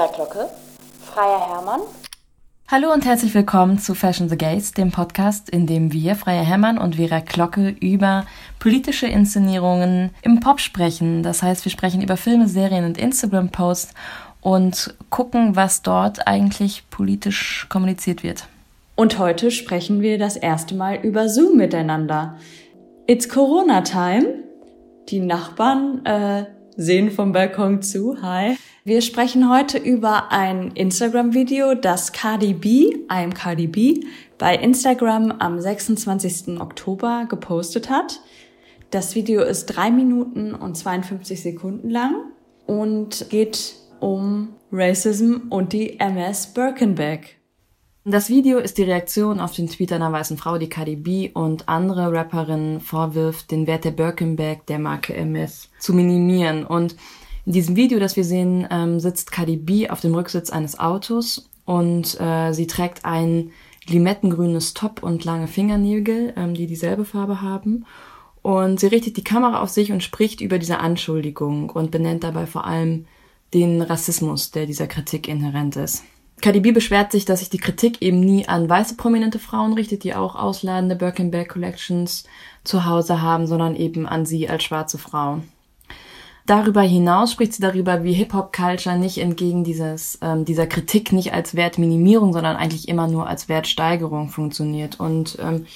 Vera Glocke, Freier Hermann. Hallo und herzlich willkommen zu Fashion the Gates, dem Podcast, in dem wir, Freier Hermann und Vera Glocke, über politische Inszenierungen im Pop sprechen. Das heißt, wir sprechen über Filme, Serien und Instagram-Posts und gucken, was dort eigentlich politisch kommuniziert wird. Und heute sprechen wir das erste Mal über Zoom miteinander. It's Corona Time. Die Nachbarn äh, sehen vom Balkon zu. Hi. Wir sprechen heute über ein Instagram-Video, das Cardi B, I'm Cardi B, bei Instagram am 26. Oktober gepostet hat. Das Video ist drei Minuten und 52 Sekunden lang und geht um Racism und die MS Birkenbeck. Das Video ist die Reaktion auf den Tweet einer weißen Frau, die Cardi B und andere Rapperinnen vorwirft, den Wert der Birkenbag der Marke MS zu minimieren. Und in diesem Video, das wir sehen, ähm, sitzt Cardi B auf dem Rücksitz eines Autos und äh, sie trägt ein limettengrünes Top und lange Fingernägel, ähm, die dieselbe Farbe haben. Und sie richtet die Kamera auf sich und spricht über diese Anschuldigung und benennt dabei vor allem den Rassismus, der dieser Kritik inhärent ist. KDB beschwert sich, dass sich die Kritik eben nie an weiße prominente Frauen richtet, die auch ausladende Birkenberg Collections zu Hause haben, sondern eben an sie als schwarze Frau. Darüber hinaus spricht sie darüber, wie Hip-Hop-Culture nicht entgegen dieses, ähm, dieser Kritik nicht als Wertminimierung, sondern eigentlich immer nur als Wertsteigerung funktioniert. Und ähm,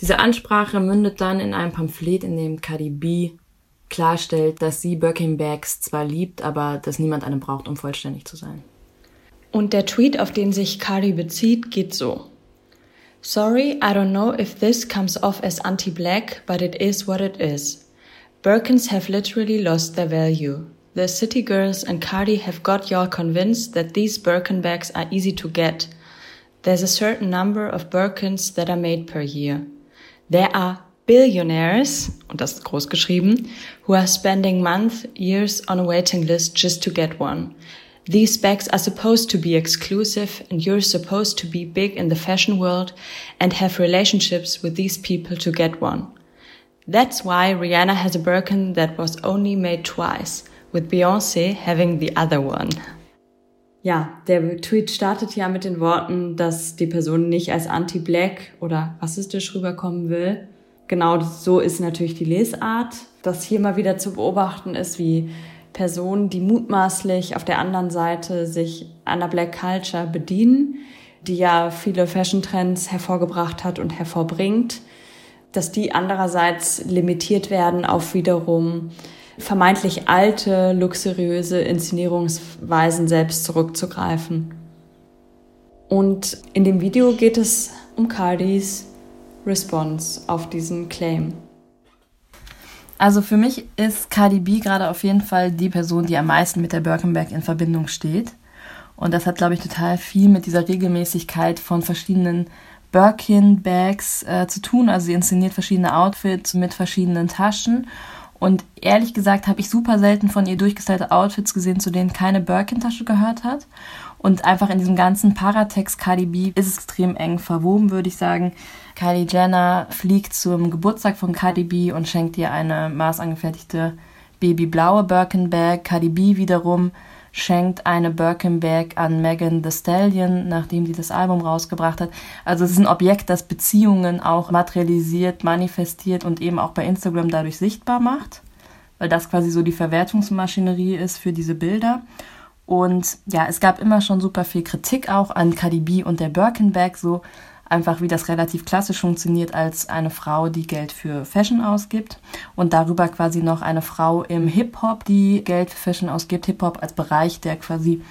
diese Ansprache mündet dann in einem Pamphlet, in dem KDB klarstellt, dass sie Birkenbags zwar liebt, aber dass niemand eine braucht, um vollständig zu sein. Und der Tweet, auf den sich Cardi bezieht, geht so. Sorry, I don't know if this comes off as anti-black, but it is what it is. Birkins have literally lost their value. The city girls and Cardi have got y'all convinced that these Birkin bags are easy to get. There's a certain number of Birkins that are made per year. There are billionaires, und das ist groß geschrieben, who are spending months, years on a waiting list just to get one. These bags are supposed to be exclusive and you're supposed to be big in the fashion world and have relationships with these people to get one. That's why Rihanna has a Birkin that was only made twice, with Beyoncé having the other one. Ja, der Tweet startet ja mit den Worten, dass die Person nicht als anti-black oder rassistisch rüberkommen will. Genau so ist natürlich die Lesart. Das hier mal wieder zu beobachten ist, wie Personen, die mutmaßlich auf der anderen Seite sich an der Black Culture bedienen, die ja viele Fashion-Trends hervorgebracht hat und hervorbringt, dass die andererseits limitiert werden auf wiederum vermeintlich alte, luxuriöse Inszenierungsweisen selbst zurückzugreifen. Und in dem Video geht es um Cardis Response auf diesen Claim. Also für mich ist Cardi B gerade auf jeden Fall die Person, die am meisten mit der Birkenberg in Verbindung steht. Und das hat, glaube ich, total viel mit dieser Regelmäßigkeit von verschiedenen Birkin-Bags äh, zu tun. Also sie inszeniert verschiedene Outfits mit verschiedenen Taschen. Und ehrlich gesagt habe ich super selten von ihr durchgestylte Outfits gesehen, zu denen keine Birkin-Tasche gehört hat. Und einfach in diesem ganzen Paratext Cardi B ist es extrem eng verwoben, würde ich sagen. Kylie Jenner fliegt zum Geburtstag von Cardi B und schenkt ihr eine maßangefertigte babyblaue Birkin Bag. Cardi B wiederum schenkt eine Birkin Bag an Megan Thee Stallion, nachdem sie das Album rausgebracht hat. Also es ist ein Objekt, das Beziehungen auch materialisiert, manifestiert und eben auch bei Instagram dadurch sichtbar macht, weil das quasi so die Verwertungsmaschinerie ist für diese Bilder. Und ja, es gab immer schon super viel Kritik auch an Cardi B und der Birkenbag, so einfach wie das relativ klassisch funktioniert als eine Frau, die Geld für Fashion ausgibt und darüber quasi noch eine Frau im Hip-Hop, die Geld für Fashion ausgibt. Hip-Hop als Bereich, der quasi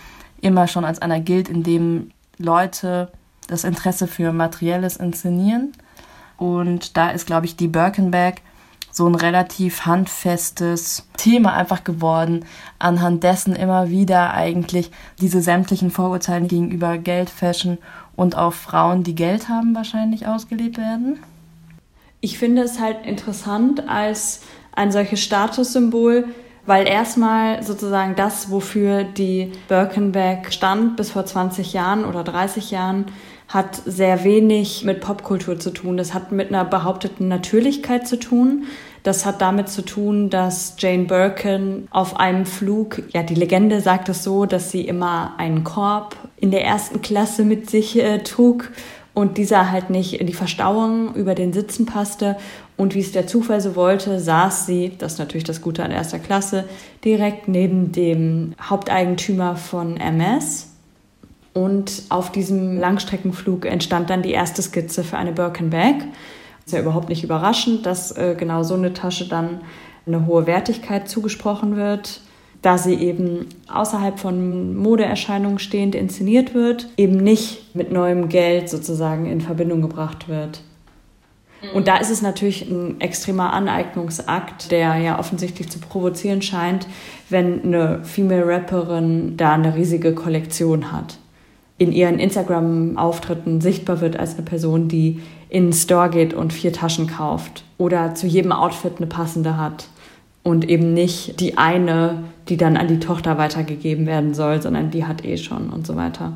immer schon als einer gilt, in dem Leute das Interesse für Materielles inszenieren. Und da ist, glaube ich, die Birkenbag so ein relativ handfestes Thema einfach geworden, anhand dessen immer wieder eigentlich diese sämtlichen Vorurteile gegenüber Geld, Fashion und auf Frauen, die Geld haben, wahrscheinlich ausgelebt werden. Ich finde es halt interessant als ein solches Statussymbol, weil erstmal sozusagen das, wofür die Birkenbag stand bis vor 20 Jahren oder 30 Jahren, hat sehr wenig mit Popkultur zu tun. Das hat mit einer behaupteten Natürlichkeit zu tun. Das hat damit zu tun, dass Jane Birkin auf einem Flug, ja, die Legende sagt es so, dass sie immer einen Korb in der ersten Klasse mit sich äh, trug und dieser halt nicht in die Verstauung über den Sitzen passte. Und wie es der Zufall so wollte, saß sie, das ist natürlich das Gute an erster Klasse, direkt neben dem Haupteigentümer von MS. Und auf diesem Langstreckenflug entstand dann die erste Skizze für eine Birkin Bag. Ist ja überhaupt nicht überraschend, dass äh, genau so eine Tasche dann eine hohe Wertigkeit zugesprochen wird da sie eben außerhalb von Modeerscheinungen stehend inszeniert wird, eben nicht mit neuem Geld sozusagen in Verbindung gebracht wird. Mhm. Und da ist es natürlich ein extremer Aneignungsakt, der ja offensichtlich zu provozieren scheint, wenn eine Female Rapperin da eine riesige Kollektion hat. In ihren Instagram-Auftritten sichtbar wird als eine Person, die in den Store geht und vier Taschen kauft oder zu jedem Outfit eine passende hat und eben nicht die eine, die dann an die Tochter weitergegeben werden soll, sondern die hat eh schon und so weiter.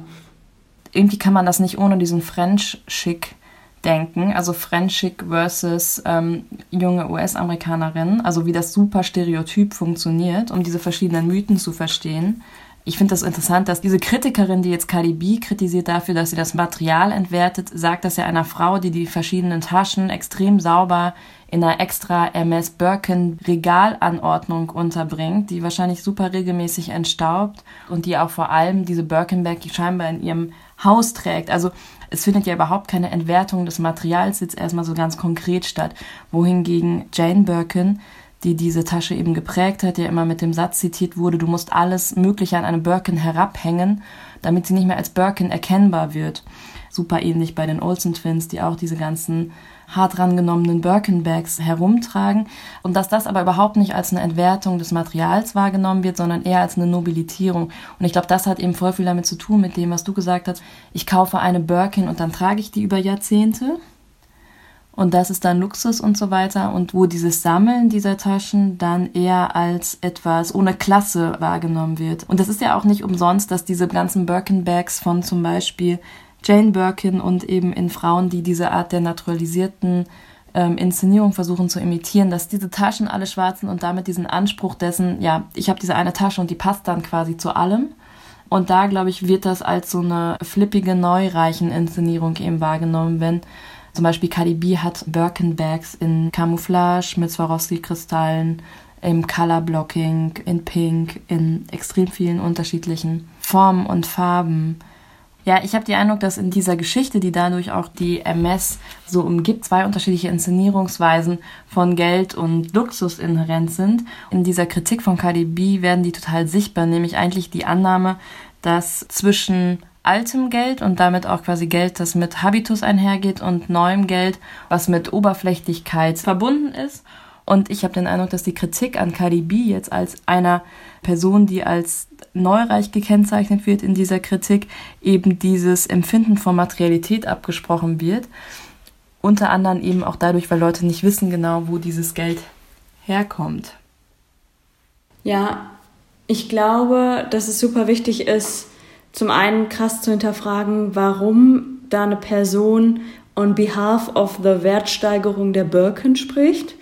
Irgendwie kann man das nicht ohne diesen French-Schick denken, also French-Schick versus ähm, junge US-Amerikanerin, also wie das super Stereotyp funktioniert, um diese verschiedenen Mythen zu verstehen. Ich finde das interessant, dass diese Kritikerin, die jetzt Cardi B kritisiert dafür, dass sie das Material entwertet, sagt das ja einer Frau, die die verschiedenen Taschen extrem sauber in einer extra MS Birkin Regalanordnung unterbringt, die wahrscheinlich super regelmäßig entstaubt und die auch vor allem diese Birkenbag scheinbar in ihrem Haus trägt. Also es findet ja überhaupt keine Entwertung des Materials jetzt erstmal so ganz konkret statt, wohingegen Jane Birkin die diese Tasche eben geprägt hat, ja immer mit dem Satz zitiert wurde, du musst alles Mögliche an eine Birkin herabhängen, damit sie nicht mehr als Birkin erkennbar wird. Super ähnlich bei den Olsen Twins, die auch diese ganzen hart rangenommenen Birkin-Bags herumtragen und dass das aber überhaupt nicht als eine Entwertung des Materials wahrgenommen wird, sondern eher als eine Nobilitierung. Und ich glaube, das hat eben voll viel damit zu tun, mit dem, was du gesagt hast. Ich kaufe eine Birkin und dann trage ich die über Jahrzehnte und das ist dann Luxus und so weiter und wo dieses Sammeln dieser Taschen dann eher als etwas ohne Klasse wahrgenommen wird. Und das ist ja auch nicht umsonst, dass diese ganzen Birkin-Bags von zum Beispiel Jane Birkin und eben in Frauen, die diese Art der naturalisierten ähm, Inszenierung versuchen zu imitieren, dass diese Taschen alle schwarzen und damit diesen Anspruch dessen, ja, ich habe diese eine Tasche und die passt dann quasi zu allem. Und da, glaube ich, wird das als so eine flippige Neureichen-Inszenierung eben wahrgenommen, wenn zum Beispiel Cardi B hat Birkin-Bags in Camouflage mit Swarovski-Kristallen, im Color Blocking, in Pink, in extrem vielen unterschiedlichen Formen und Farben. Ja, ich habe den Eindruck, dass in dieser Geschichte, die dadurch auch die MS so umgibt, zwei unterschiedliche Inszenierungsweisen von Geld und Luxus inhärent sind. In dieser Kritik von Cardi B werden die total sichtbar, nämlich eigentlich die Annahme, dass zwischen altem Geld und damit auch quasi Geld, das mit Habitus einhergeht und neuem Geld, was mit Oberflächlichkeit verbunden ist. Und ich habe den Eindruck, dass die Kritik an Cardi B jetzt als einer Person, die als neureich gekennzeichnet wird in dieser Kritik, eben dieses Empfinden von Materialität abgesprochen wird. Unter anderem eben auch dadurch, weil Leute nicht wissen genau, wo dieses Geld herkommt. Ja, ich glaube, dass es super wichtig ist, zum einen krass zu hinterfragen, warum da eine Person on behalf of the Wertsteigerung der Birken spricht.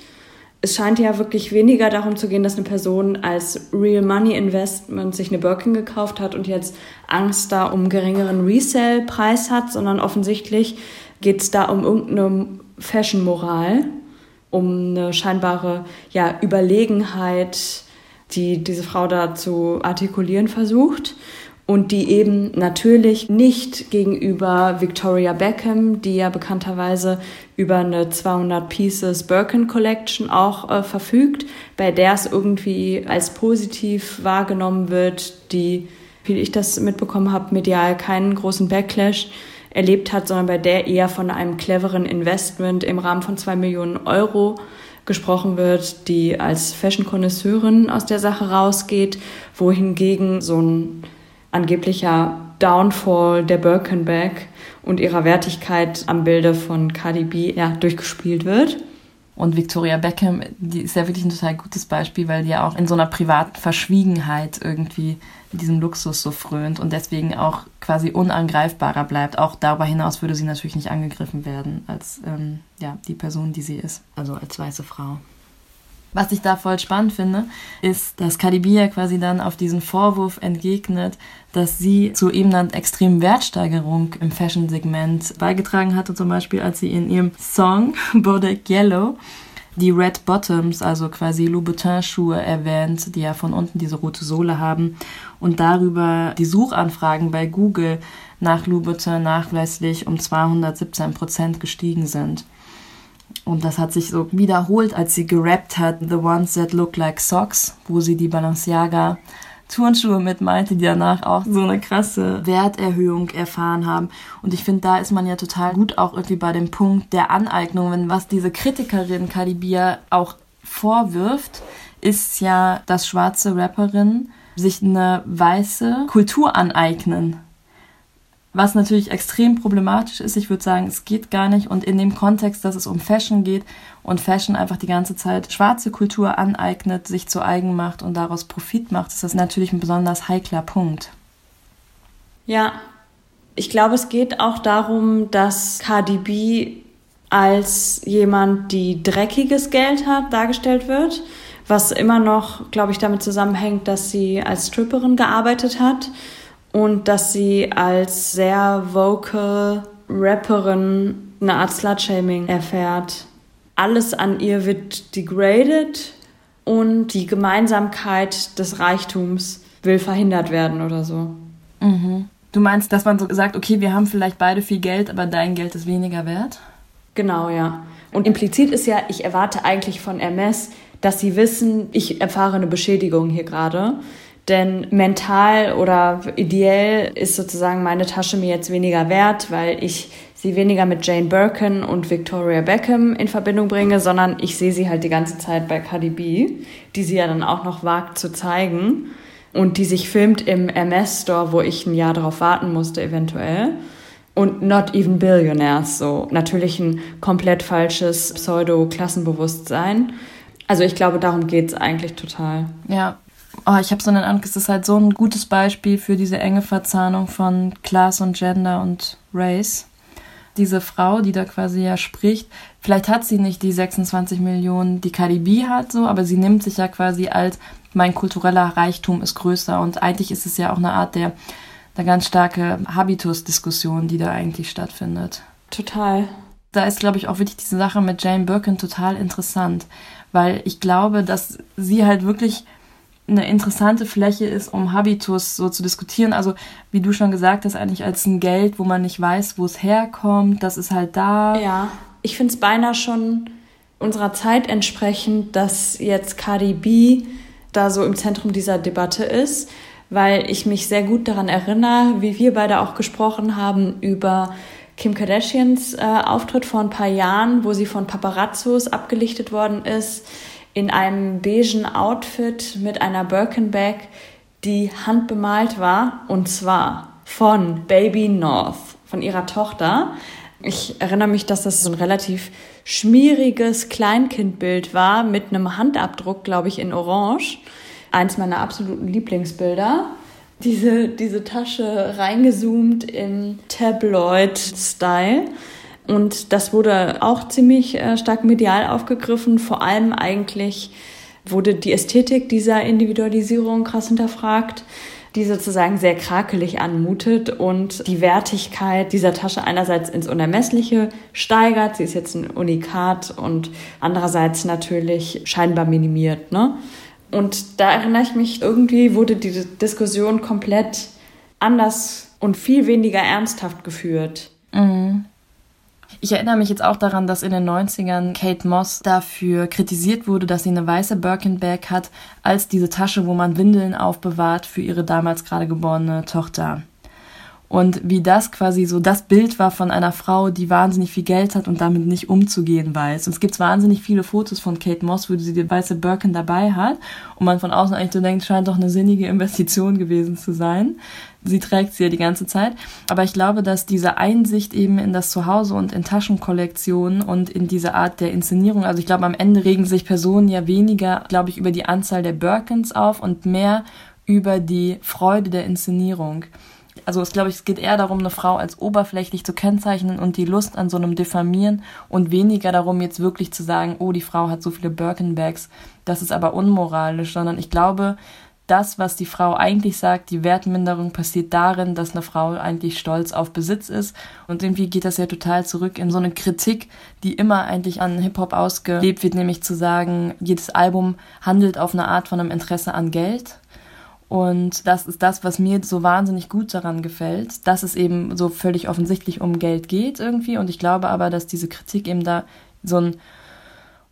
Es scheint ja wirklich weniger darum zu gehen, dass eine Person als Real Money Investment sich eine Birkin gekauft hat und jetzt Angst da um geringeren Resale-Preis hat, sondern offensichtlich geht es da um irgendeine Fashion-Moral, um eine scheinbare ja, Überlegenheit, die diese Frau da zu artikulieren versucht und die eben natürlich nicht gegenüber Victoria Beckham, die ja bekannterweise über eine 200 Pieces Birkin Collection auch äh, verfügt, bei der es irgendwie als positiv wahrgenommen wird, die, wie ich das mitbekommen habe, medial keinen großen Backlash erlebt hat, sondern bei der eher von einem cleveren Investment im Rahmen von zwei Millionen Euro gesprochen wird, die als Fashion-Konnoisseurin aus der Sache rausgeht, wohingegen so ein angeblicher Downfall der Birkenbag und ihrer Wertigkeit am Bilde von Cardi B ja, durchgespielt wird. Und Victoria Beckham, die ist ja wirklich ein total gutes Beispiel, weil die ja auch in so einer privaten Verschwiegenheit irgendwie diesem Luxus so frönt und deswegen auch quasi unangreifbarer bleibt. Auch darüber hinaus würde sie natürlich nicht angegriffen werden als ähm, ja, die Person, die sie ist, also als weiße Frau. Was ich da voll spannend finde, ist, dass ja quasi dann auf diesen Vorwurf entgegnet, dass sie zu eben einer extremen Wertsteigerung im Fashion-Segment beigetragen hatte, zum Beispiel als sie in ihrem Song Bodak Yellow die Red Bottoms, also quasi Louboutin-Schuhe erwähnt, die ja von unten diese rote Sohle haben und darüber die Suchanfragen bei Google nach Louboutin nachweislich um 217 Prozent gestiegen sind. Und das hat sich so wiederholt, als sie gerappt hat, The Ones That Look Like Socks, wo sie die Balenciaga Turnschuhe mit meinte, die danach auch so eine krasse Werterhöhung erfahren haben. Und ich finde, da ist man ja total gut auch irgendwie bei dem Punkt der Aneignung, wenn was diese Kritikerin Kalibia auch vorwirft, ist ja, dass schwarze Rapperinnen sich eine weiße Kultur aneignen was natürlich extrem problematisch ist. Ich würde sagen, es geht gar nicht. Und in dem Kontext, dass es um Fashion geht und Fashion einfach die ganze Zeit schwarze Kultur aneignet, sich zu eigen macht und daraus Profit macht, ist das natürlich ein besonders heikler Punkt. Ja, ich glaube, es geht auch darum, dass Cardi B als jemand, die dreckiges Geld hat, dargestellt wird, was immer noch, glaube ich, damit zusammenhängt, dass sie als Stripperin gearbeitet hat und dass sie als sehr vocal Rapperin eine Art Slutshaming erfährt. Alles an ihr wird degraded und die Gemeinsamkeit des Reichtums will verhindert werden oder so. Mhm. Du meinst, dass man so sagt, okay, wir haben vielleicht beide viel Geld, aber dein Geld ist weniger wert? Genau, ja. Und implizit ist ja, ich erwarte eigentlich von MS, dass sie wissen, ich erfahre eine Beschädigung hier gerade. Denn mental oder ideell ist sozusagen meine Tasche mir jetzt weniger wert, weil ich sie weniger mit Jane Birkin und Victoria Beckham in Verbindung bringe, sondern ich sehe sie halt die ganze Zeit bei Cardi B, die sie ja dann auch noch wagt zu zeigen und die sich filmt im MS-Store, wo ich ein Jahr darauf warten musste eventuell. Und Not Even Billionaires, so natürlich ein komplett falsches Pseudo-Klassenbewusstsein. Also ich glaube, darum geht's eigentlich total. Ja, oh, ich habe so einen Eindruck, es ist halt so ein gutes Beispiel für diese enge Verzahnung von Class und Gender und Race. Diese Frau, die da quasi ja spricht, vielleicht hat sie nicht die 26 Millionen, die KDB hat, so, aber sie nimmt sich ja quasi als mein kultureller Reichtum ist größer und eigentlich ist es ja auch eine Art der, der ganz starke Habitus-Diskussion, die da eigentlich stattfindet. Total. Da ist, glaube ich, auch wirklich diese Sache mit Jane Birkin total interessant, weil ich glaube, dass sie halt wirklich eine interessante Fläche ist, um Habitus so zu diskutieren. Also, wie du schon gesagt hast, eigentlich als ein Geld, wo man nicht weiß, wo es herkommt, das ist halt da. Ja, ich finde es beinahe schon unserer Zeit entsprechend, dass jetzt Cardi B da so im Zentrum dieser Debatte ist, weil ich mich sehr gut daran erinnere, wie wir beide auch gesprochen haben über Kim Kardashians äh, Auftritt vor ein paar Jahren, wo sie von Paparazzos abgelichtet worden ist in einem beigen Outfit mit einer Birkenbag, die handbemalt war, und zwar von Baby North, von ihrer Tochter. Ich erinnere mich, dass das so ein relativ schmieriges Kleinkindbild war mit einem Handabdruck, glaube ich, in Orange. Eins meiner absoluten Lieblingsbilder. Diese, diese Tasche reingezoomt im Tabloid-Style. Und das wurde auch ziemlich äh, stark medial aufgegriffen. Vor allem eigentlich wurde die Ästhetik dieser Individualisierung krass hinterfragt, die sozusagen sehr krakelig anmutet und die Wertigkeit dieser Tasche einerseits ins Unermessliche steigert. Sie ist jetzt ein Unikat und andererseits natürlich scheinbar minimiert. Ne? Und da erinnere ich mich, irgendwie wurde diese Diskussion komplett anders und viel weniger ernsthaft geführt. Mhm. Ich erinnere mich jetzt auch daran, dass in den 90ern Kate Moss dafür kritisiert wurde, dass sie eine weiße Birkenbag hat, als diese Tasche, wo man Windeln aufbewahrt für ihre damals gerade geborene Tochter. Und wie das quasi so das Bild war von einer Frau, die wahnsinnig viel Geld hat und damit nicht umzugehen weiß. Und es gibt wahnsinnig viele Fotos von Kate Moss, wo sie die weiße Birkin dabei hat und man von außen eigentlich so denkt, scheint doch eine sinnige Investition gewesen zu sein sie trägt sie ja die ganze Zeit. Aber ich glaube, dass diese Einsicht eben in das Zuhause und in Taschenkollektionen und in diese Art der Inszenierung, also ich glaube, am Ende regen sich Personen ja weniger, glaube ich, über die Anzahl der Birkins auf und mehr über die Freude der Inszenierung. also es glaube ich, es geht eher darum, eine Frau als oberflächlich zu kennzeichnen und die Lust an so einem Diffamieren und weniger darum, jetzt wirklich zu sagen, oh, die Frau hat so viele Birkenbags, das ist aber unmoralisch, sondern ich glaube, das, was die Frau eigentlich sagt, die Wertminderung passiert darin, dass eine Frau eigentlich stolz auf Besitz ist. Und irgendwie geht das ja total zurück in so eine Kritik, die immer eigentlich an Hip-Hop ausgelebt wird, nämlich zu sagen, jedes Album handelt auf eine Art von einem Interesse an Geld. Und das ist das, was mir so wahnsinnig gut daran gefällt, dass es eben so völlig offensichtlich um Geld geht irgendwie. Und ich glaube aber, dass diese Kritik eben da so ein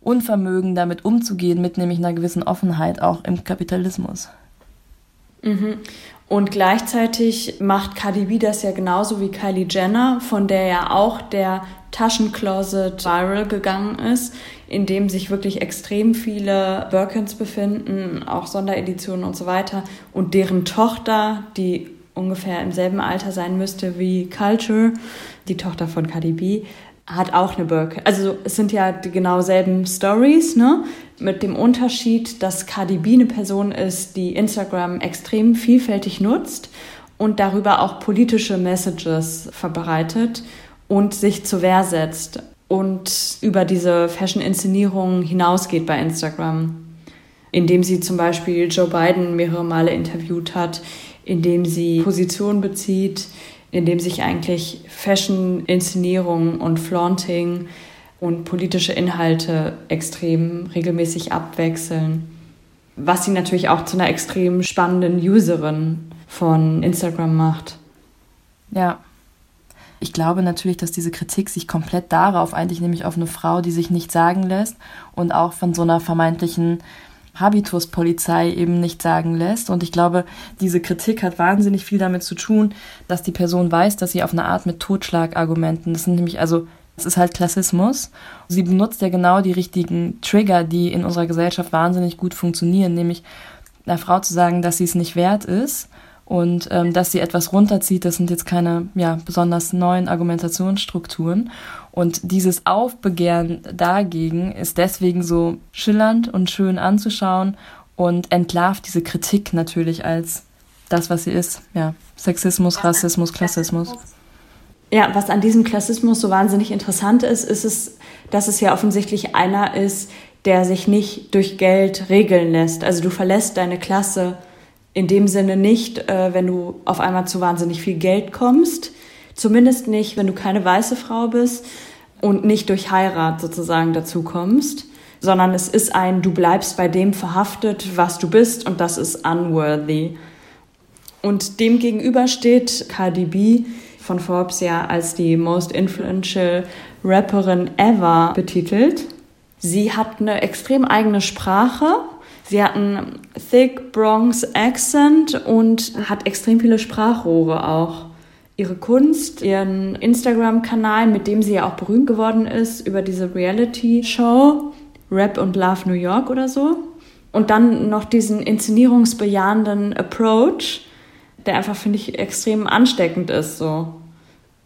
Unvermögen damit umzugehen, mit nämlich einer gewissen Offenheit auch im Kapitalismus. Mhm. Und gleichzeitig macht Cardi B das ja genauso wie Kylie Jenner, von der ja auch der Taschencloset viral gegangen ist, in dem sich wirklich extrem viele Birkins befinden, auch Sondereditionen und so weiter. Und deren Tochter, die ungefähr im selben Alter sein müsste wie Culture, die Tochter von Cardi B, hat auch eine Birkin. Also es sind ja die genau selben Stories, ne? Mit dem Unterschied, dass Cardi B eine Person ist, die Instagram extrem vielfältig nutzt und darüber auch politische Messages verbreitet und sich zur Wehr setzt und über diese Fashion-Inszenierung hinausgeht bei Instagram. Indem sie zum Beispiel Joe Biden mehrere Male interviewt hat, indem sie Position bezieht, in dem sich eigentlich Fashion, Inszenierung und Flaunting und politische Inhalte extrem regelmäßig abwechseln. Was sie natürlich auch zu einer extrem spannenden Userin von Instagram macht. Ja. Ich glaube natürlich, dass diese Kritik sich komplett darauf eigentlich nämlich auf eine Frau, die sich nicht sagen lässt und auch von so einer vermeintlichen Habituspolizei eben nicht sagen lässt. Und ich glaube, diese Kritik hat wahnsinnig viel damit zu tun, dass die Person weiß, dass sie auf eine Art mit Totschlagargumenten, das sind nämlich also es ist halt Klassismus. Sie benutzt ja genau die richtigen Trigger, die in unserer Gesellschaft wahnsinnig gut funktionieren, nämlich einer Frau zu sagen, dass sie es nicht wert ist und ähm, dass sie etwas runterzieht, das sind jetzt keine ja, besonders neuen Argumentationsstrukturen. Und dieses Aufbegehren dagegen ist deswegen so schillernd und schön anzuschauen und entlarvt diese Kritik natürlich als das, was sie ist. Ja, Sexismus, Rassismus, Klassismus. Ja, was an diesem Klassismus so wahnsinnig interessant ist, ist es, dass es ja offensichtlich einer ist, der sich nicht durch Geld regeln lässt. Also du verlässt deine Klasse in dem Sinne nicht, äh, wenn du auf einmal zu wahnsinnig viel Geld kommst. Zumindest nicht, wenn du keine weiße Frau bist und nicht durch Heirat sozusagen dazu kommst, sondern es ist ein, du bleibst bei dem verhaftet, was du bist und das ist unworthy. Und dem gegenüber steht Cardi B von Forbes ja als die most influential Rapperin ever betitelt. Sie hat eine extrem eigene Sprache, Sie hat einen thick Bronx Accent und hat extrem viele Sprachrohre auch. Ihre Kunst, ihren Instagram-Kanal, mit dem sie ja auch berühmt geworden ist, über diese Reality-Show, Rap und Love New York oder so. Und dann noch diesen inszenierungsbejahenden Approach, der einfach, finde ich, extrem ansteckend ist. So.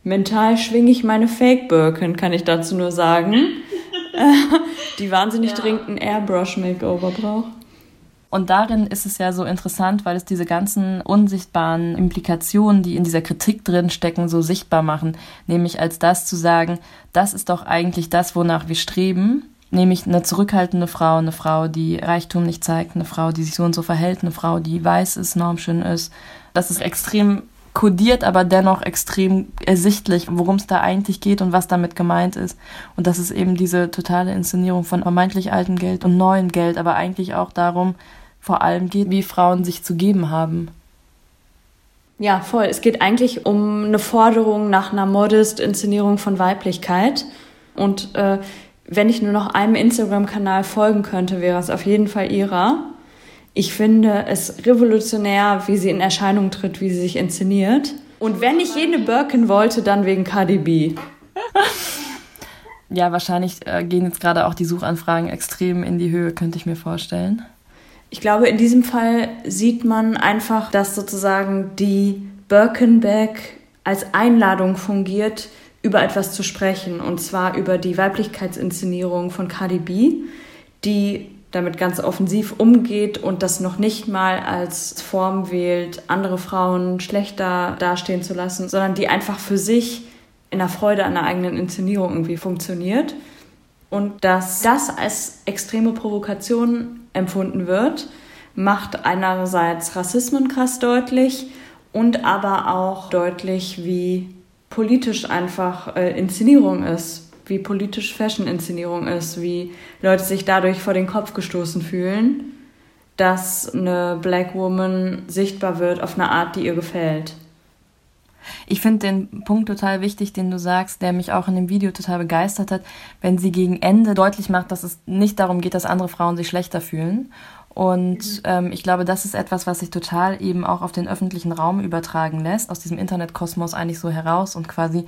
Mental schwinge ich meine Fake-Birkin, kann ich dazu nur sagen. die wahnsinnig ja. dringend ein Airbrush-Makeover braucht. Und darin ist es ja so interessant, weil es diese ganzen unsichtbaren Implikationen, die in dieser Kritik drin stecken, so sichtbar machen. Nämlich als das zu sagen, das ist doch eigentlich das, wonach wir streben. Nämlich eine zurückhaltende Frau, eine Frau, die Reichtum nicht zeigt, eine Frau, die sich so und so verhält, eine Frau, die weiß ist, normschön ist. Das ist extrem kodiert, aber dennoch extrem ersichtlich, worum es da eigentlich geht und was damit gemeint ist. Und das ist eben diese totale Inszenierung von vermeintlich altem Geld und neuem Geld, aber eigentlich auch darum, vor allem geht, wie Frauen sich zu geben haben. Ja, voll. Es geht eigentlich um eine Forderung nach einer Modest-Inszenierung von Weiblichkeit. Und äh, wenn ich nur noch einem Instagram-Kanal folgen könnte, wäre es auf jeden Fall ihrer. Ich finde es revolutionär, wie sie in Erscheinung tritt, wie sie sich inszeniert. Und wenn ich jene Birkin wollte, dann wegen KDB. ja, wahrscheinlich äh, gehen jetzt gerade auch die Suchanfragen extrem in die Höhe, könnte ich mir vorstellen. Ich glaube, in diesem Fall sieht man einfach, dass sozusagen die Birkenbag als Einladung fungiert, über etwas zu sprechen. Und zwar über die Weiblichkeitsinszenierung von Cardi B, die damit ganz offensiv umgeht und das noch nicht mal als Form wählt, andere Frauen schlechter dastehen zu lassen, sondern die einfach für sich in der Freude an der eigenen Inszenierung irgendwie funktioniert. Und dass das als extreme Provokation empfunden wird, macht einerseits Rassismen krass deutlich und aber auch deutlich, wie politisch einfach äh, Inszenierung ist, wie politisch Fashion-Inszenierung ist, wie Leute sich dadurch vor den Kopf gestoßen fühlen, dass eine Black Woman sichtbar wird auf eine Art, die ihr gefällt. Ich finde den Punkt total wichtig, den du sagst, der mich auch in dem Video total begeistert hat, wenn sie gegen Ende deutlich macht, dass es nicht darum geht, dass andere Frauen sich schlechter fühlen. Und ähm, ich glaube, das ist etwas, was sich total eben auch auf den öffentlichen Raum übertragen lässt, aus diesem Internetkosmos eigentlich so heraus und quasi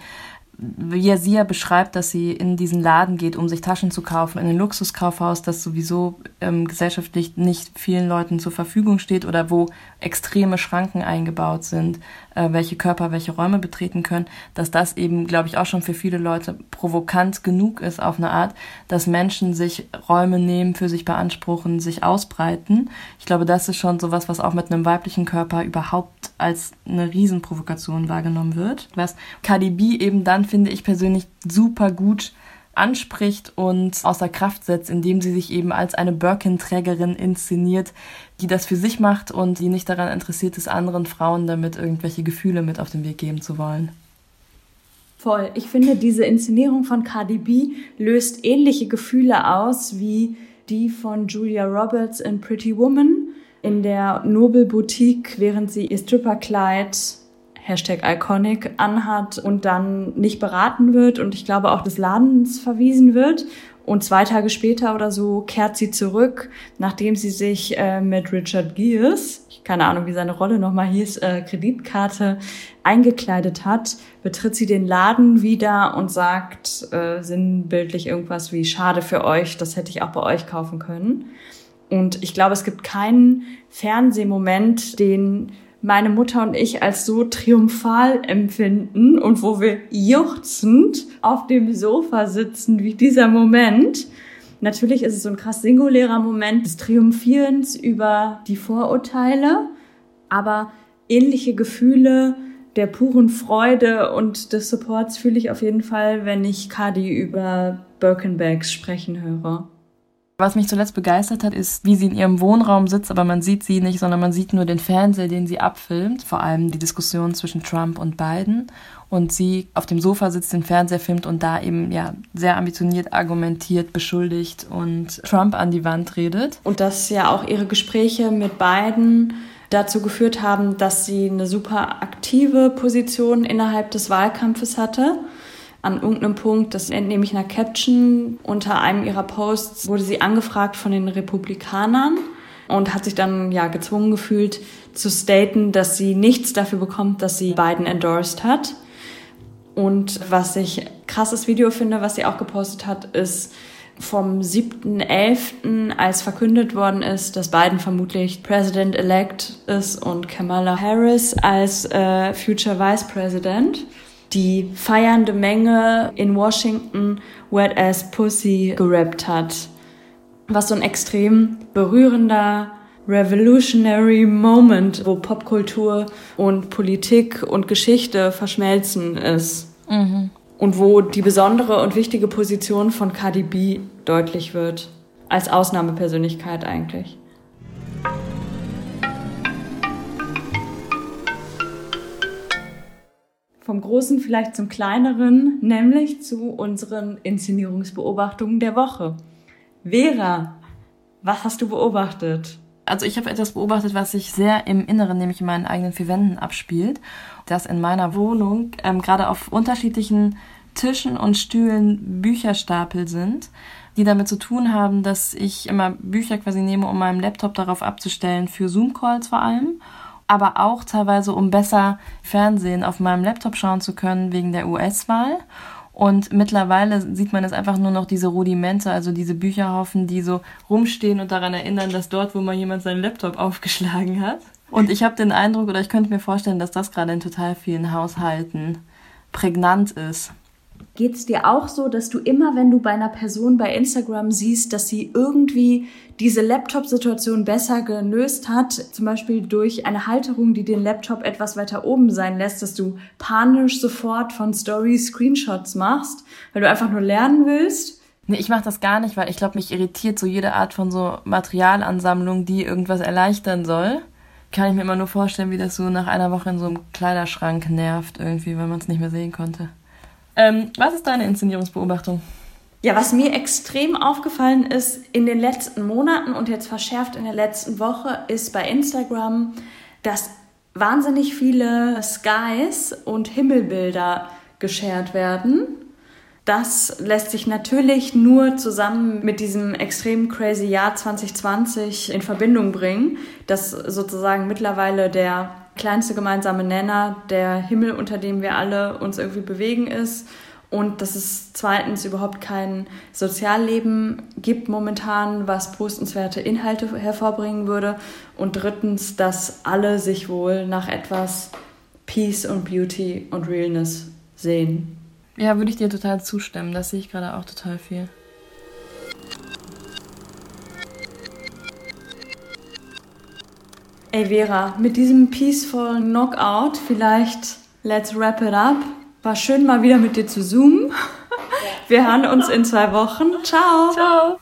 ja beschreibt, dass sie in diesen Laden geht, um sich Taschen zu kaufen, in ein Luxuskaufhaus, das sowieso ähm, gesellschaftlich nicht vielen Leuten zur Verfügung steht oder wo extreme Schranken eingebaut sind, äh, welche Körper welche Räume betreten können, dass das eben, glaube ich, auch schon für viele Leute provokant genug ist auf eine Art, dass Menschen sich Räume nehmen, für sich beanspruchen, sich ausbreiten. Ich glaube, das ist schon sowas, was auch mit einem weiblichen Körper überhaupt als eine Riesenprovokation wahrgenommen wird. Was Cardi B eben dann, finde ich persönlich, super gut anspricht und außer Kraft setzt, indem sie sich eben als eine Birkin-Trägerin inszeniert, die das für sich macht und die nicht daran interessiert ist, anderen Frauen damit irgendwelche Gefühle mit auf den Weg geben zu wollen. Voll. Ich finde, diese Inszenierung von Cardi B löst ähnliche Gefühle aus wie die von Julia Roberts in Pretty Woman in der Nobel Boutique, während sie ihr Stripperkleid Hashtag Iconic anhat und dann nicht beraten wird und ich glaube auch des Ladens verwiesen wird. Und zwei Tage später oder so kehrt sie zurück, nachdem sie sich äh, mit Richard Gears, keine Ahnung, wie seine Rolle nochmal hieß, äh, Kreditkarte eingekleidet hat, betritt sie den Laden wieder und sagt äh, sinnbildlich irgendwas wie Schade für euch, das hätte ich auch bei euch kaufen können. Und ich glaube, es gibt keinen Fernsehmoment, den meine Mutter und ich als so triumphal empfinden und wo wir juchzend auf dem Sofa sitzen wie dieser Moment. Natürlich ist es so ein krass singulärer Moment des Triumphierens über die Vorurteile, aber ähnliche Gefühle der puren Freude und des Supports fühle ich auf jeden Fall, wenn ich Kadi über Birkenbags sprechen höre. Was mich zuletzt begeistert hat, ist, wie sie in ihrem Wohnraum sitzt, aber man sieht sie nicht, sondern man sieht nur den Fernseher, den sie abfilmt. Vor allem die Diskussion zwischen Trump und Biden. Und sie auf dem Sofa sitzt, den Fernseher filmt und da eben ja sehr ambitioniert argumentiert, beschuldigt und Trump an die Wand redet. Und dass ja auch ihre Gespräche mit Biden dazu geführt haben, dass sie eine super aktive Position innerhalb des Wahlkampfes hatte an irgendeinem Punkt, das entnehme ich einer Caption, unter einem ihrer Posts wurde sie angefragt von den Republikanern und hat sich dann ja gezwungen gefühlt zu staten, dass sie nichts dafür bekommt, dass sie Biden endorsed hat. Und was ich krasses Video finde, was sie auch gepostet hat, ist vom 7.11., als verkündet worden ist, dass Biden vermutlich President-elect ist und Kamala Harris als äh, Future Vice President die feiernde Menge in Washington Wet Ass Pussy gerappt hat. Was so ein extrem berührender Revolutionary Moment, wo Popkultur und Politik und Geschichte verschmelzen ist. Mhm. Und wo die besondere und wichtige Position von Cardi B deutlich wird. Als Ausnahmepersönlichkeit eigentlich. Vom Großen vielleicht zum Kleineren, nämlich zu unseren Inszenierungsbeobachtungen der Woche. Vera, was hast du beobachtet? Also ich habe etwas beobachtet, was sich sehr im Inneren, nämlich in meinen eigenen vier Wänden abspielt. Dass in meiner Wohnung ähm, gerade auf unterschiedlichen Tischen und Stühlen Bücherstapel sind, die damit zu tun haben, dass ich immer Bücher quasi nehme, um meinen Laptop darauf abzustellen, für Zoom-Calls vor allem aber auch teilweise, um besser Fernsehen auf meinem Laptop schauen zu können wegen der US-Wahl. Und mittlerweile sieht man es einfach nur noch diese Rudimente, also diese Bücherhaufen, die so rumstehen und daran erinnern, dass dort, wo mal jemand seinen Laptop aufgeschlagen hat. Und ich habe den Eindruck, oder ich könnte mir vorstellen, dass das gerade in total vielen Haushalten prägnant ist. Geht es dir auch so, dass du immer, wenn du bei einer Person bei Instagram siehst, dass sie irgendwie diese Laptop-Situation besser gelöst hat, zum Beispiel durch eine Halterung, die den Laptop etwas weiter oben sein lässt, dass du panisch sofort von Stories Screenshots machst, weil du einfach nur lernen willst? Nee, ich mache das gar nicht, weil ich glaube, mich irritiert so jede Art von so Materialansammlung, die irgendwas erleichtern soll. Kann ich mir immer nur vorstellen, wie das so nach einer Woche in so einem Kleiderschrank nervt irgendwie, weil man es nicht mehr sehen konnte. Ähm, was ist deine Inszenierungsbeobachtung? Ja, was mir extrem aufgefallen ist in den letzten Monaten und jetzt verschärft in der letzten Woche, ist bei Instagram, dass wahnsinnig viele Skies und Himmelbilder geshared werden. Das lässt sich natürlich nur zusammen mit diesem extrem crazy Jahr 2020 in Verbindung bringen, dass sozusagen mittlerweile der kleinste gemeinsame Nenner der Himmel, unter dem wir alle uns irgendwie bewegen, ist. Und dass es zweitens überhaupt kein Sozialleben gibt momentan, was postenswerte Inhalte hervorbringen würde. Und drittens, dass alle sich wohl nach etwas Peace und Beauty und Realness sehen. Ja, würde ich dir total zustimmen. Das sehe ich gerade auch total viel. Ey Vera, mit diesem peaceful Knockout vielleicht let's wrap it up. War schön mal wieder mit dir zu zoomen. Wir hören uns in zwei Wochen. Ciao. Ciao.